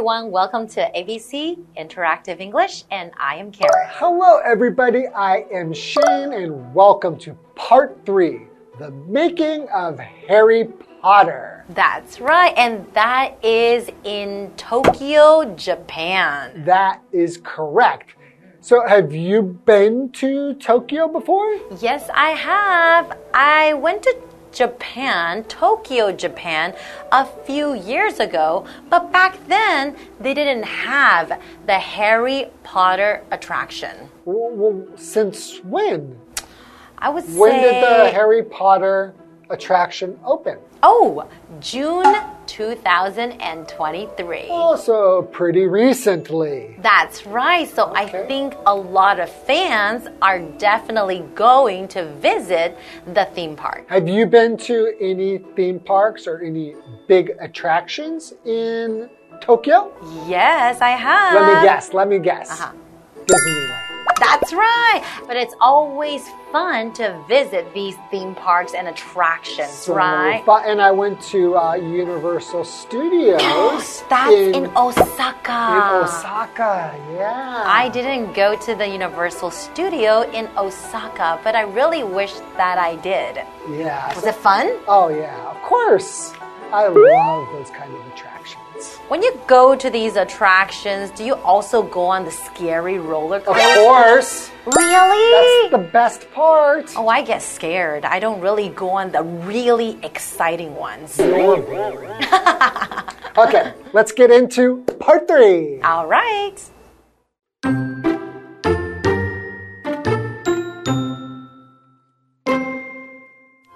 everyone. Welcome to ABC Interactive English, and I am Karen. Hello, everybody. I am Shane, and welcome to part three the making of Harry Potter. That's right, and that is in Tokyo, Japan. That is correct. So, have you been to Tokyo before? Yes, I have. I went to Japan, Tokyo, Japan, a few years ago, but back then they didn't have the Harry Potter attraction. Well, well since when? I would When say. did the Harry Potter attraction open? Oh, June 2023. Also, pretty recently. That's right. So I think a lot of fans are definitely going to visit the theme park. Have you been to any theme parks or any big attractions in Tokyo? Yes, I have. Let me guess. Let me guess. Uh-huh. Disneyland. That's right. But it's always fun to visit these theme parks and attractions, So right? fun. And I went to uh, Universal Studios. That's in, Osaka. in Osaka. Yeah. I didn't go to the Universal Studio in Osaka, but I really wish that I did. Yeah. Was it fun? Oh yeah. Of course. I love those kind of attractions. When you go to these attractions, do you also go on the scary roller Of course. Really? That's the best part. Oh, I get scared. I don't really go on the really exciting ones. Okay, let's get into part three. All right.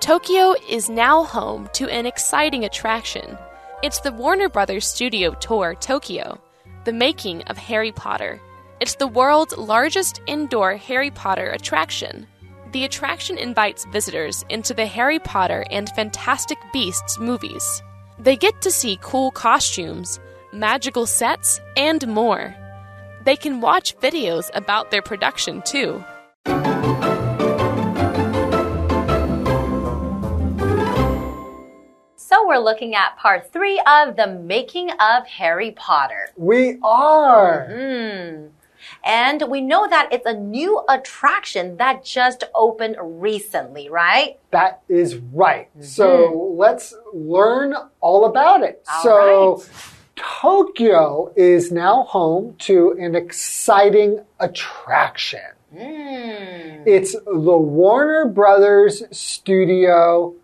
Tokyo is now home to an exciting attraction. It's the Warner Brothers Studio Tour Tokyo, the making of Harry Potter. It's the world's largest indoor Harry Potter attraction. The attraction invites visitors into the Harry Potter and Fantastic Beasts movies. They get to see cool costumes, magical sets, and more. They can watch videos about their production too. We're looking at part three of the making of Harry Potter. We are. Hmm. And we know that it's a new attraction that just opened recently, right? That is right. So let's learn all about it. All so right. Tokyo is now home to an exciting attraction. Hmm. It's the Warner Brothers Studio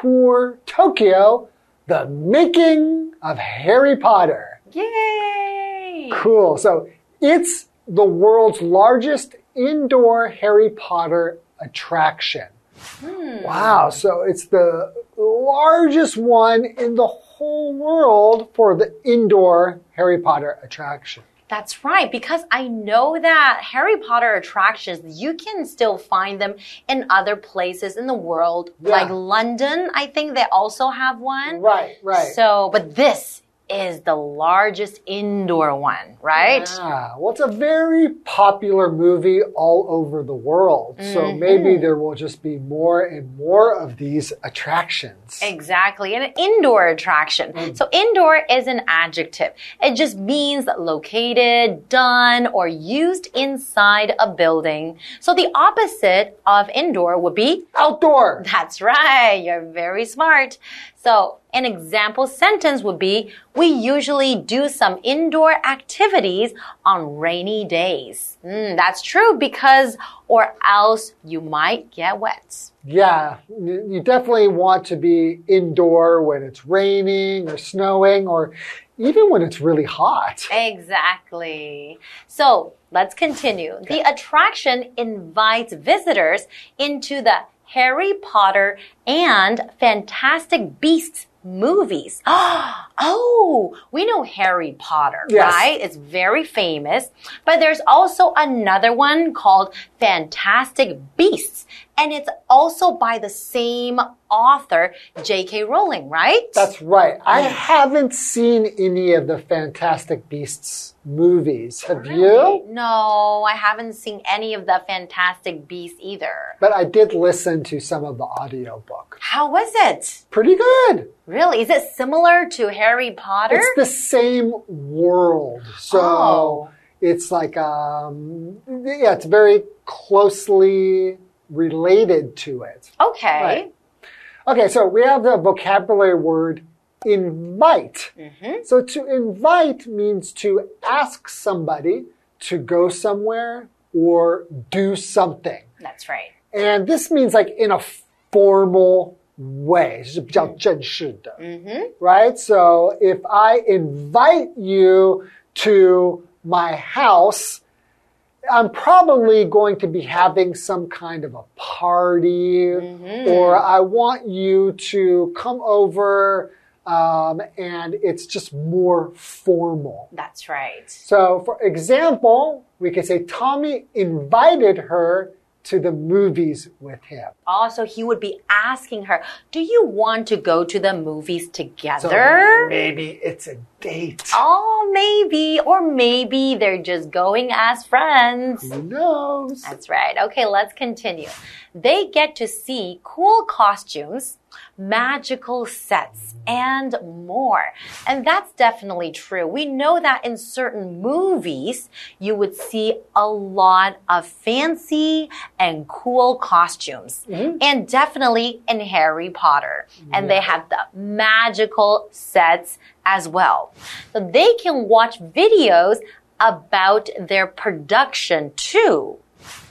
Tour Tokyo, the making of Harry Potter. Yay! Cool. So it's the world's largest indoor Harry Potter attraction. Hmm. Wow. So it's the largest one in the whole world for the indoor Harry Potter attraction. That's right, because I know that Harry Potter attractions, you can still find them in other places in the world, Yeah. like London. I think they also have one. Right, right. So, but this is the largest indoor one, right? Yeah, well, it's a very popular movie all over the world. So mm-hmm. maybe there will just be more and more of these attractions. Exactly, an indoor attraction. Mm. So, indoor is an adjective. It just means located, done, or used inside a building. So, the opposite of indoor would be Outdoor. That's right. You're very smart. So, an example sentence would be We usually do some indoor activities on rainy days. Mm, that's true because, or else you might get wet. Yeah, you you definitely want to be indoor when it's raining or snowing or even when it's really hot. Exactly. So, let's continue. The attraction invites visitors into the Harry Potter and Fantastic Beasts movies. Oh, we know Harry Potter, Yes. right? It's very famous. But there's also another one called Fantastic Beasts. And it's also by the same author, J.K. Rowling, right? That's right. I haven't seen any of the Fantastic Beasts movies. Have you? No, I haven't seen any of the Fantastic Beasts either. But I did listen to some of the audiobook. How was it? Pretty good. Really? Is it similar to Harry Potter? It's the same world. So Oh. it's like, um, yeah, it's very closely related to it. Okay. Right. Okay, so we have the vocabulary word invite. Mm -hmm. So to invite means to ask somebody to go somewhere or do something. That's right. And this means like in a formal way. Mm -hmm. Right? So if I invite you to my house, I'm probably going to be having some kind of a party, or I want you to come over, um, and it's just more formal. That's right. So, for example, we could say Tommy invited her to the movies with him. Also, he would be asking her, Do you want to go to the movies together? So maybe it's a date. Oh, maybe. Or maybe they're just going as friends. Who knows? That's right. Okay, let's continue. They get to see cool costumes, magical sets, and more. And that's definitely true. We know that in certain movies, you would see a lot of fancy and cool costumes. Mm-hmm. And definitely in Harry Potter. And they have the magical sets as well. So they can watch videos about their production too.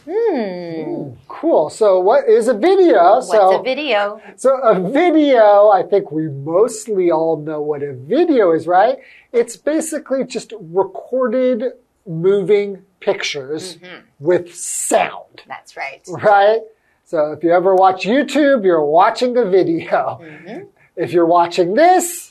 Hmm. hmm. Cool. So, what is a video? What's so, a video? So a video, I think we mostly all know what a video is, right? It's basically just recorded moving pictures mm-hmm. with sound, That's right. right? So if you ever watch YouTube, you're watching a video. Mm-hmm. If you're watching this,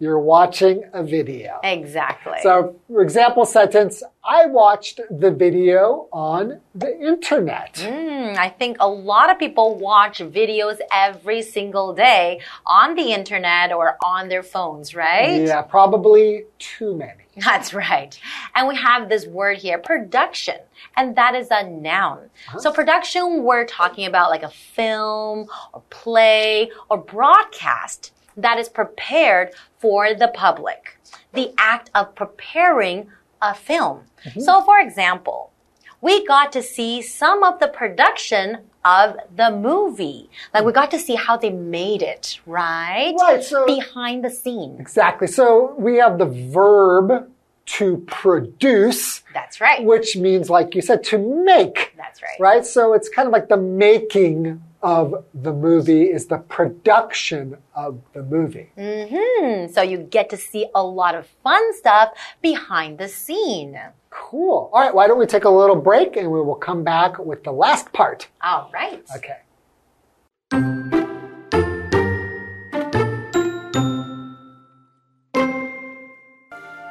you're watching a video. Exactly. So, for example sentence, I watched the video on the internet. Hmm, I think a lot of people watch videos every single day on the internet or on their phones, right? Yeah, probably too many. That's right. And we have this word here, production, and that is a noun. So production, we're talking about like a film or play or broadcast that is prepared for the public. The act of preparing a film. Mm-hmm. So for example, we got to see some of the production of the movie. Like we got to see how they made it, right? Right, so- behind the scenes. Exactly. So we have the verb to produce, That's right. which means, like you said, to make. That's right. Right? So it's kind of like the making of the movie is the production of the movie. hmm So you get to see a lot of fun stuff behind the scene. Cool. All right, why don't we take a little break and we will come back with the last part. All right. Okay.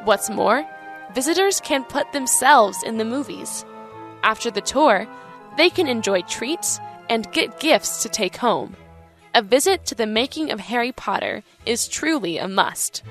What's more, visitors can put themselves in the movies. After the tour, they can enjoy treats and get gifts to take home. A visit to the making of Harry Potter is truly a must.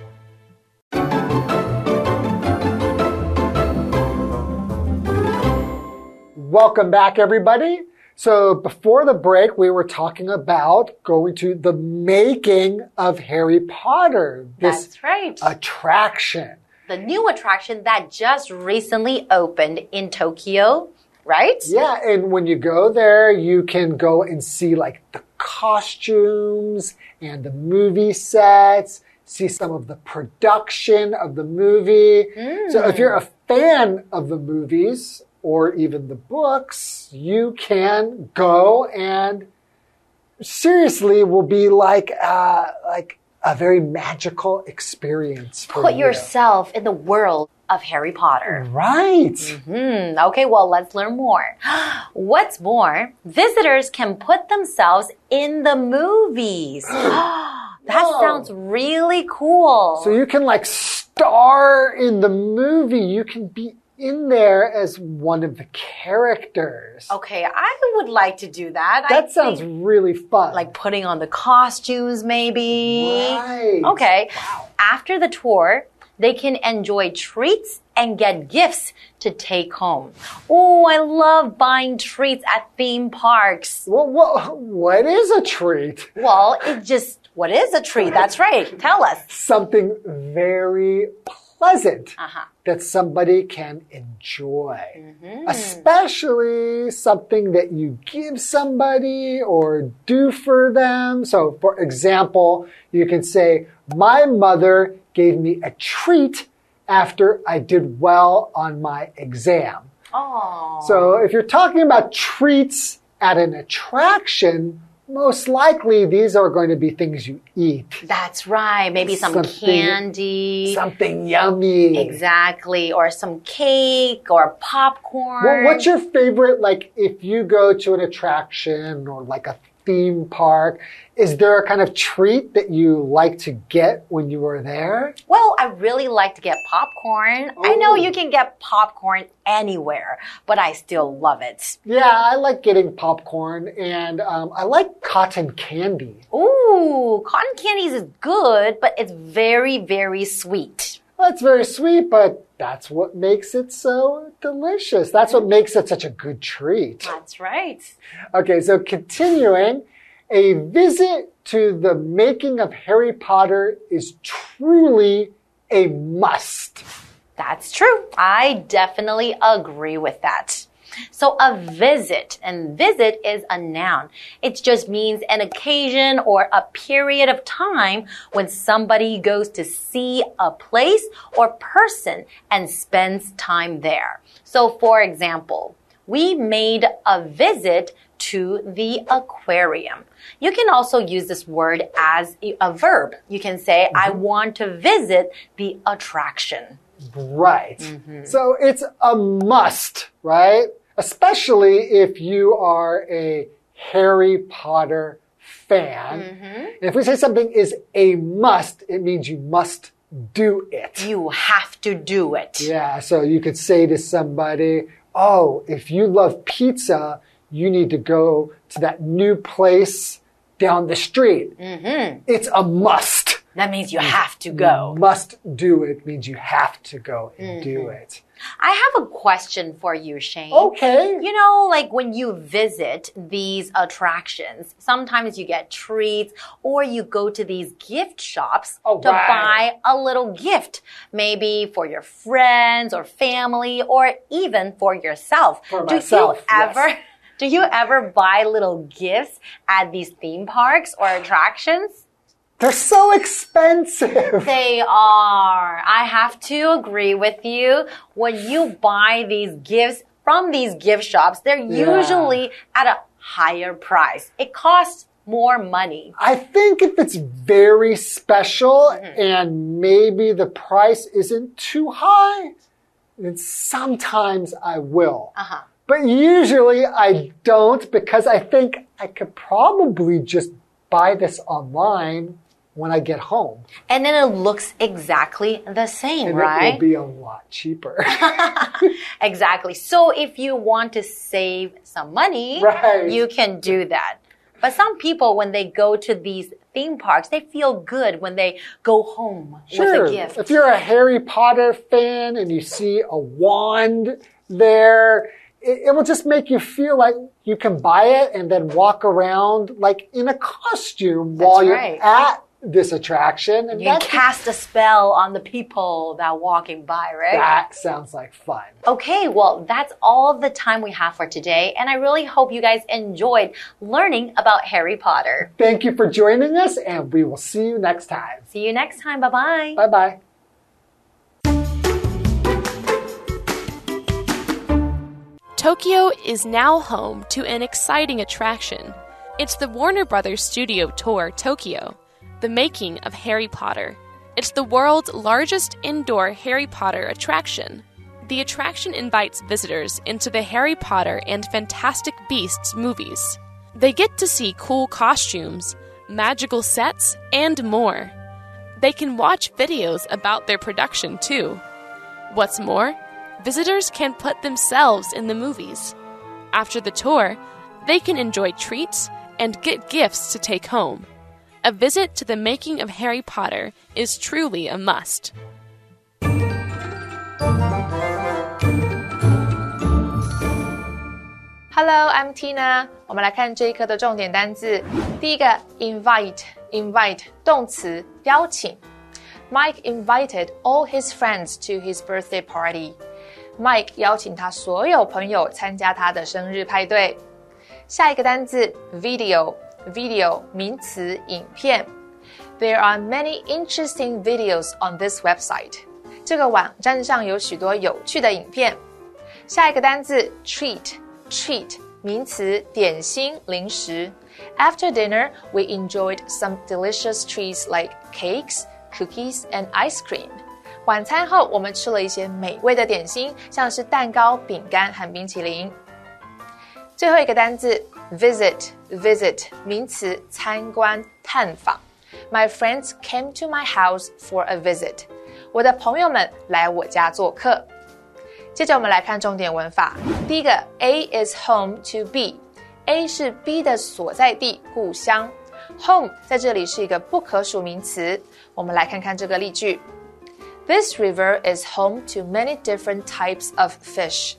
Welcome back, everybody. So before the break, we were talking about going to the making of Harry Potter. This That's right. attraction. the new attraction that just recently opened in Tokyo, right? Yeah, and when you go there, you can go and see like the costumes and the movie sets, see some of the production of the movie. So if you're a fan of the movies or even the books, you can go and seriously will be like uh, like a very magical experience for Put you. yourself in the world of Harry Potter. right. Hmm, okay, well, let's learn more. What's more, visitors can put themselves in the movies. that Whoa. sounds really cool. So you can like star in the movie. You can be in there as one of the characters. okay, I would like to do that. I that sounds think, really fun. like putting on the costumes, maybe. Right. Okay. Wow. After the tour, they can enjoy treats and get gifts to take home. Oh, I love buying treats at theme parks. What, what, what is a treat? Well, it just, what is a treat? That's right. Tell us. Something very pleasant Uh-huh. that somebody can enjoy. Especially something that you give somebody or do for them. So, for example, you can say, My mother gave me a treat after I did well on my exam. Oh. So if you're talking about treats at an attraction, most likely these are going to be things you eat. That's right. Maybe some Something- candy. Something yummy. Exactly. Or some cake or popcorn. Well, what's your favorite, like, if you go to an attraction or like a theme park, is there a kind of treat that you like to get when you are there? Well, I really like to get popcorn. I know you can get popcorn anywhere, but I still love it. Yeah, I like getting popcorn and um, I like cotton candy. Ooh, cotton candies is good, but it's very, very sweet. Well, it's very sweet, but that's what makes it so delicious. That's what makes it such a good treat. That's right. Okay, so continuing, a visit to the making of Harry Potter is truly a must. That's true. I definitely agree with that. So a visit, and visit is a noun. It just means an occasion or a period of time when somebody goes to see a place or person and spends time there. So for example, we made a visit to the aquarium. You can also use this word as a verb. You can say, I mm-hmm. want to visit the attraction. Right. Mm-hmm. So it's a must, right? Especially if you are a Harry Potter fan. And if we say something is a must, it means you must do it. You have to do it. Yeah, so you could say to somebody, Oh, if you love pizza, you need to go to that new place down the street. Mm-hmm. It's a must. That means you have to go. Must do it means you have to go and do mm-hmm. it. I have a question for you, Shane. Okay. You know, like when you visit these attractions, sometimes you get treats or you go to these gift shops Oh, to right. buy a little gift, maybe for your friends or family or even for yourself. For do myself, you yes. ever do you ever buy little gifts at these theme parks or attractions? They're so expensive. They are. I have to agree with you. When you buy these gifts from these gift shops, they're Yeah. usually at a higher price. It costs more money. I think if it's very special and maybe the price isn't too high, then sometimes I will. Uh huh. But usually I don't because I think I could probably just buy this online when I get home. And then it looks exactly the same, And it right? will be a lot cheaper. exactly. So if you want to save some money, Right. you can do that. But some people, when they go to these theme parks, they feel good when they go home Sure. with a gift. If you're a Harry Potter fan and you see a wand there, it, it will just make you feel like you can buy it and then walk around like in a costume while you're right. at this attraction. And You can cast a spell on the people that are walking by, right? that sounds like fun. Okay, well, that's all the time we have for today, and I really hope you guys enjoyed learning about Harry Potter. Thank you for joining us, and we will see you next time. See you next time. Bye bye. Bye bye. Tokyo is now home to an exciting attraction. It's the Warner Brothers Studio Tour Tokyo, the making of Harry Potter. It's the world's largest indoor Harry Potter attraction. The attraction invites visitors into the Harry Potter and Fantastic Beasts movies. They get to see cool costumes, magical sets, and more. They can watch videos about their production too. What's more, visitors can put themselves in the movies. After the tour, they can enjoy treats and get gifts to take home A visit to the making of Harry Potter is truly a must. Hello, I'm Tina。我们来看这一课的重点单字。第一个，invite，invite 动词，邀请。Mike invited all his friends to his birthday party. Mike 邀请他所有朋友参加他的生日派对。下一个单字 ，video，video 名词，影片。There are many interesting videos on this website. 这个网站上有许多有趣的影片。下一个单字，treat，treat 名词，点心、零食。After dinner, we enjoyed some delicious treats like cakes cookies and ice cream。晚餐后，我们吃了一些美味的点心，像是蛋糕、饼干和冰淇淋。 最后一个单词 visit，visit 名词，参观、探访。My friends came to my house for a visit。我的朋友们来我家做客。接着我们来看重点文法。第一个，A is home to B，A 是 B 的所在地、故乡。Home 在这里是一个不可数名词。我们来看看这个例句：This river is home to many different types of fish。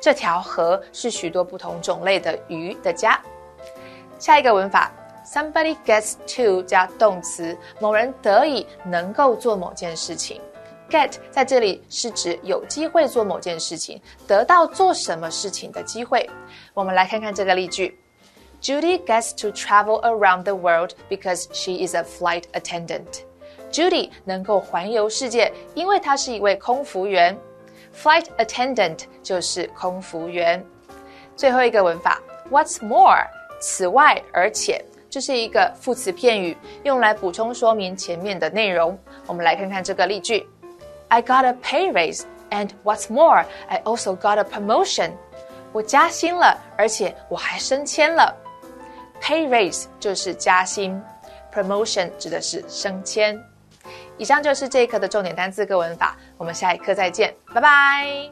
这条河是许多不同种类的鱼的家。下一个文法：Somebody gets to 加动词，某人得以能够做某件事情。Get 在这里是指有机会做某件事情，得到做什么事情的机会。我们来看看这个例句。Judy gets to travel around the world because she is a flight attendant. Judy 能够环游世界，因为她是一位空服员。Flight attendant 就是空服员。最后一个文法，What's more？此外，而且，这是一个副词片语，用来补充说明前面的内容。我们来看看这个例句：I got a pay raise, and what's more, I also got a promotion. 我加薪了，而且我还升迁了。Pay raise 就是加薪，promotion 指的是升迁。以上就是这一课的重点单词跟文法，我们下一课再见，拜拜。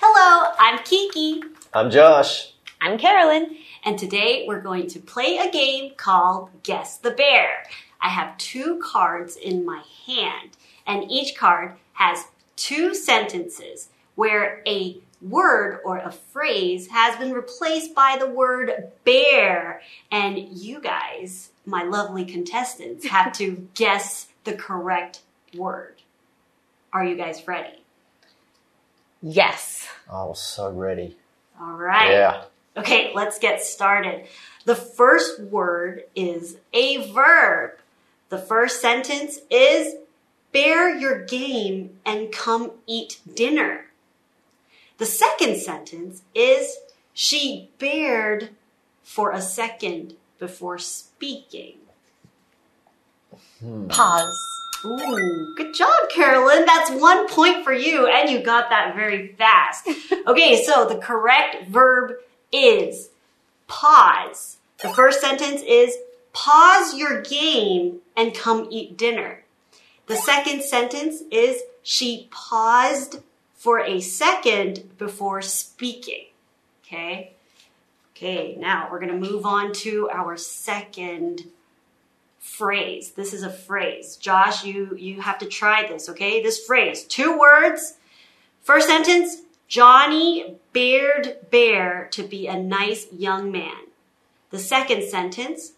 Hello, I'm Kiki. I'm Josh. I'm Carolyn. And today we're going to play a game called Guess the Bear. I have two cards in my hand, and each card has two sentences where a word or a phrase has been replaced by the word bear. And you guys, my lovely contestants, have to guess the correct word. Are you guys ready? Yes. I was so ready. All right. Yeah. Okay, let's get started. The first word is a verb. The first sentence is bear your game and come eat dinner. The second sentence is she bared for a second before speaking. Hmm. Pause. Ooh, good job, Carolyn. That's one point for you, and you got that very fast. Okay, so the correct verb is pause. The first sentence is pause your game and come eat dinner. The second sentence is she paused for a second before speaking. Okay? Okay, now we're going to move on to our second phrase. This is a phrase. Josh, you you have to try this, okay? This phrase, two words. First sentence, Johnny bared bear to be a nice young man. The second sentence,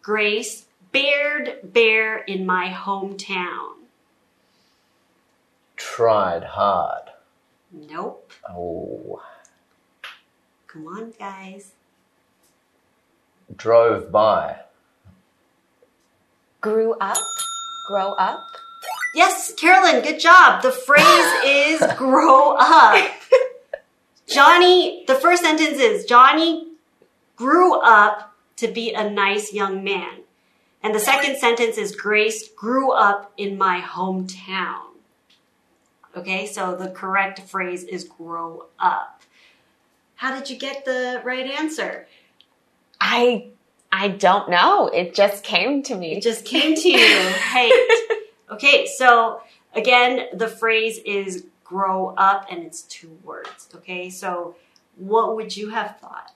Grace bared bear in my hometown. Tried hard. Nope. Oh. Come on, guys. Drove by. Grew up. Grow up. Yes, Carolyn, good job. The phrase is grow up. Johnny, the first sentence is Johnny grew up to be a nice young man. And the second sentence is Grace grew up in my hometown. Okay, so the correct phrase is grow up. How did you get the right answer? I I don't know. It just came to me. It just came to you. hey. Okay, so again, the phrase is grow up and it's two words. Okay, so what would you have thought?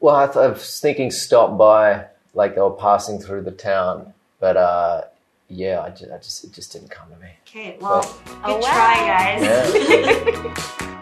Well, I, th- I was thinking stop by, like they were passing through the town, but uh, yeah, I just, I just, it just didn't come to me. Okay, well, But- good Oh, try, guys. Yeah.